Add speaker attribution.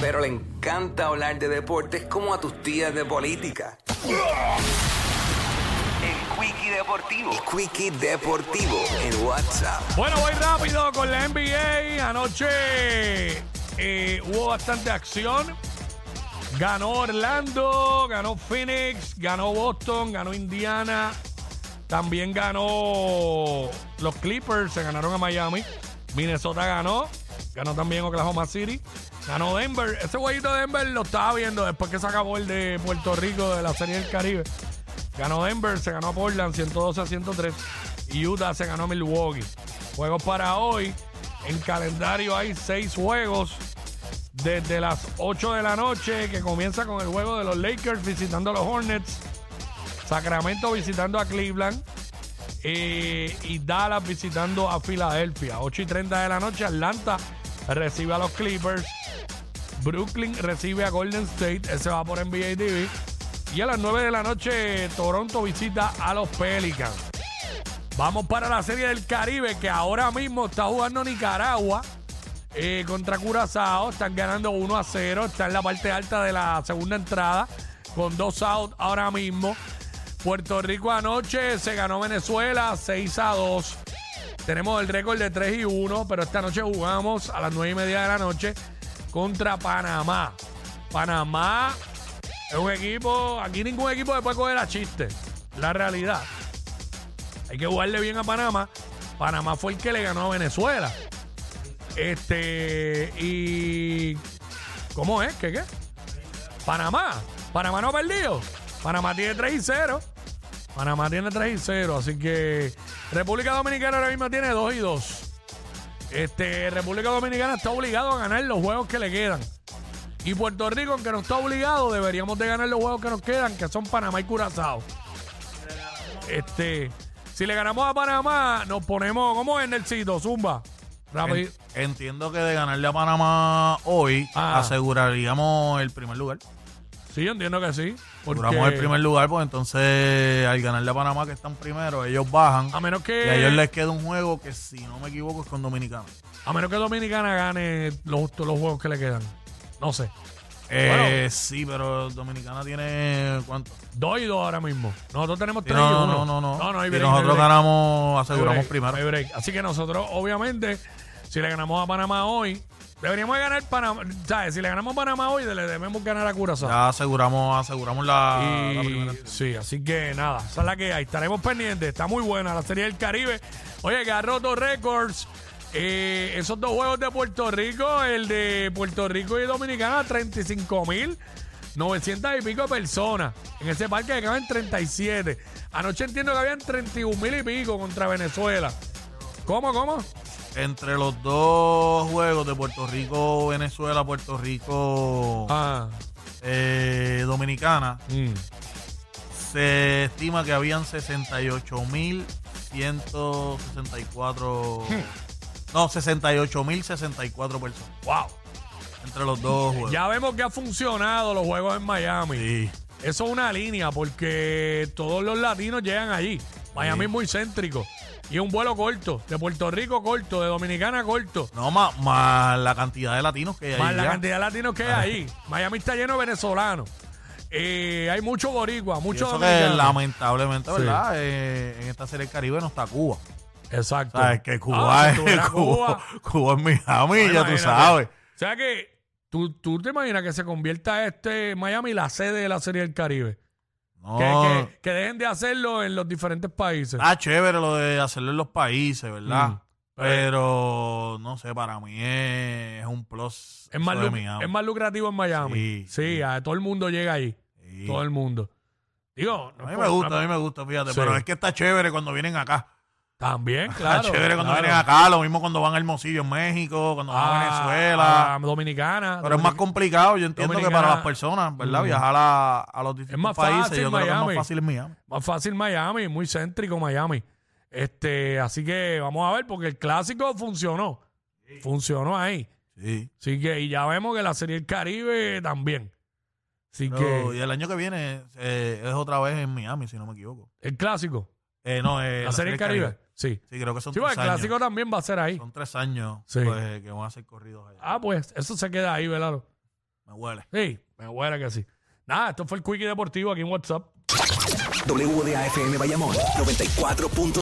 Speaker 1: pero le encanta hablar de deportes como a tus tías de política. El Quickie Deportivo. El Quickie Deportivo en WhatsApp.
Speaker 2: Bueno, voy rápido con la NBA. Anoche eh, hubo bastante acción. Ganó Orlando, ganó Phoenix, ganó Boston, ganó Indiana. También ganó los Clippers, se ganaron a Miami. Minnesota ganó, ganó también Oklahoma City. Ganó Denver. Ese jueguito de Denver lo estaba viendo después que se acabó el de Puerto Rico de la Serie del Caribe. Ganó Denver, se ganó Portland 112 a 103. Y Utah se ganó Milwaukee. Juegos para hoy. En calendario hay seis juegos. Desde las 8 de la noche, que comienza con el juego de los Lakers visitando a los Hornets. Sacramento visitando a Cleveland. eh, y Dallas visitando a Filadelfia. 8 y 30 de la noche, Atlanta recibe a los Clippers. Brooklyn recibe a Golden State. Ese va por NBA TV. Y a las 9 de la noche, Toronto visita a los Pelicans. Vamos para la Serie del Caribe, que ahora mismo está jugando Nicaragua eh, contra Curazao. Están ganando 1 a 0. Está en la parte alta de la segunda entrada, con dos out ahora mismo. Puerto Rico anoche se ganó Venezuela 6 a 2. Tenemos el récord de 3 y 1, pero esta noche jugamos a las 9 y media de la noche contra Panamá. Panamá es un equipo, aquí ningún equipo le puede coger a chiste. La realidad. Hay que jugarle bien a Panamá. Panamá fue el que le ganó a Venezuela. Este, y. ¿Cómo es? ¿Qué qué? Panamá. Panamá no ha perdido. Panamá tiene 3 y 0. Panamá tiene 3 y 0. Así que República Dominicana ahora mismo tiene 2 y 2. Este, República Dominicana está obligado a ganar los juegos que le quedan. Y Puerto Rico, aunque no está obligado, deberíamos de ganar los juegos que nos quedan, que son Panamá y Curazao. Este, si le ganamos a Panamá, nos ponemos, ¿cómo es, Nelsito? Zumba. Rápido.
Speaker 3: Entiendo que de ganarle a Panamá hoy
Speaker 2: Ah.
Speaker 3: aseguraríamos el primer lugar.
Speaker 2: Sí, yo entiendo que sí. Porque
Speaker 3: Aseguramos el primer lugar, pues entonces al ganarle a Panamá que están primero, ellos bajan.
Speaker 2: a menos
Speaker 3: Y a ellos
Speaker 2: que
Speaker 3: les queda un juego que si no me equivoco es con Dominicana.
Speaker 2: a menos que Dominicana gane los, los juegos que le quedan. No sé.
Speaker 3: Eh, Sí, pero Dominicana tiene ¿cuánto?
Speaker 2: Dos y dos ahora mismo. Nosotros tenemos
Speaker 3: Sí,
Speaker 2: tres
Speaker 3: no,
Speaker 2: y
Speaker 3: no,
Speaker 2: uno.
Speaker 3: no, no, no.
Speaker 2: No, no hay
Speaker 3: Si
Speaker 2: break, no hay
Speaker 3: nosotros
Speaker 2: break.
Speaker 3: ganamos,
Speaker 2: hay
Speaker 3: aseguramos
Speaker 2: break,
Speaker 3: primero.
Speaker 2: Así que nosotros, obviamente, si le ganamos a Panamá hoy, deberíamos de ganar Panamá. ¿Sabes? Si le ganamos a Panamá hoy, le debemos ganar a Curazao.
Speaker 3: Ya aseguramos, aseguramos la, primera.
Speaker 2: sí, así que nada, esa es la que hay. Estaremos pendientes. Está muy buena la Serie del Caribe. Oye, que ha roto récords. Eh, esos dos juegos de Puerto Rico, el de Puerto Rico y Dominicana, 35 mil. 900 y pico personas. En ese parque que caben 37. Anoche entiendo que habían 31 mil y pico contra Venezuela. ¿Cómo, cómo?
Speaker 3: Entre los dos juegos de Puerto Rico, Venezuela, Puerto Rico,
Speaker 2: Ah,
Speaker 3: eh, Dominicana,
Speaker 2: mm.
Speaker 3: se estima que habían 68.164. No, 68.064 personas.
Speaker 2: wow.
Speaker 3: Entre los dos juegos.
Speaker 2: Ya vemos que ha funcionado los juegos en Miami.
Speaker 3: Sí.
Speaker 2: Eso es una línea porque todos los latinos llegan allí. Miami es muy céntrico. Y es un vuelo corto. De Puerto Rico corto, de Dominicana corto.
Speaker 3: No, más, más la cantidad de latinos que hay
Speaker 2: Más
Speaker 3: ahí
Speaker 2: la
Speaker 3: ya.
Speaker 2: cantidad de latinos que hay ahí. Miami está lleno de venezolanos. Eh, hay mucho boricua,
Speaker 3: Y
Speaker 2: mucho
Speaker 3: eso que
Speaker 2: dominicano.
Speaker 3: lamentablemente,
Speaker 2: Sí.
Speaker 3: ¿verdad? Eh, en esta serie del Caribe no está Cuba.
Speaker 2: Exacto.
Speaker 3: ¿Sabes? Que Cuba,
Speaker 2: Ah, si
Speaker 3: es
Speaker 2: estuviera
Speaker 3: Cuba, Cuba es Miami, ya tú
Speaker 2: imagínate.
Speaker 3: sabes.
Speaker 2: O sea que tú, tú te imaginas que se convierta este Miami la sede de la Serie del Caribe.
Speaker 3: No,
Speaker 2: Que, que- que dejen de hacerlo en los diferentes países.
Speaker 3: Ah, chévere lo de hacerlo en los países, ¿verdad?
Speaker 2: Mm.
Speaker 3: Pero no sé, para mí es, es un plus.
Speaker 2: Es más, es más lucrativo en Miami. Sí,
Speaker 3: Sí, sí.
Speaker 2: a todo el mundo llega ahí.
Speaker 3: Sí.
Speaker 2: Todo el mundo. Digo, no
Speaker 3: A mí me gusta, a mí me gusta, fíjate. Pero es que está chévere cuando vienen acá.
Speaker 2: También,
Speaker 3: Está
Speaker 2: claro.
Speaker 3: chévere cuando
Speaker 2: claro.
Speaker 3: vienen acá, lo mismo cuando van a Hermosillo en México, cuando van a
Speaker 2: Ah,
Speaker 3: Venezuela.
Speaker 2: ah, Dominicana.
Speaker 3: pero es más complicado, yo entiendo que para las personas, ¿verdad?
Speaker 2: Mm.
Speaker 3: Viajar a, a los distintos
Speaker 2: más
Speaker 3: países,
Speaker 2: fácil
Speaker 3: yo creo que es más fácil en Miami.
Speaker 2: Más fácil Miami, muy céntrico Miami. Este, así que vamos a ver, porque el clásico funcionó. Funcionó ahí.
Speaker 3: Sí.
Speaker 2: Así que, y ya vemos que la Serie del Caribe también. Así
Speaker 3: Pero-
Speaker 2: que,
Speaker 3: y el año que viene eh, es otra vez en Miami, si no me equivoco.
Speaker 2: el clásico,
Speaker 3: Eh, no, eh,
Speaker 2: la, Serie del Caribe. Sí.
Speaker 3: Sí, creo que son
Speaker 2: Sí, pues,
Speaker 3: tres
Speaker 2: el
Speaker 3: años.
Speaker 2: clásico también va a ser ahí.
Speaker 3: Son tres años
Speaker 2: Sí.
Speaker 3: pues, que van a ser corridos allá.
Speaker 2: Ah, pues eso se queda ahí, ¿verdad?
Speaker 3: Me huele.
Speaker 2: Sí, me huele que sí. Nada, esto fue el Quickie Deportivo aquí en WhatsApp.
Speaker 1: WDAFM Bayamón 94.7.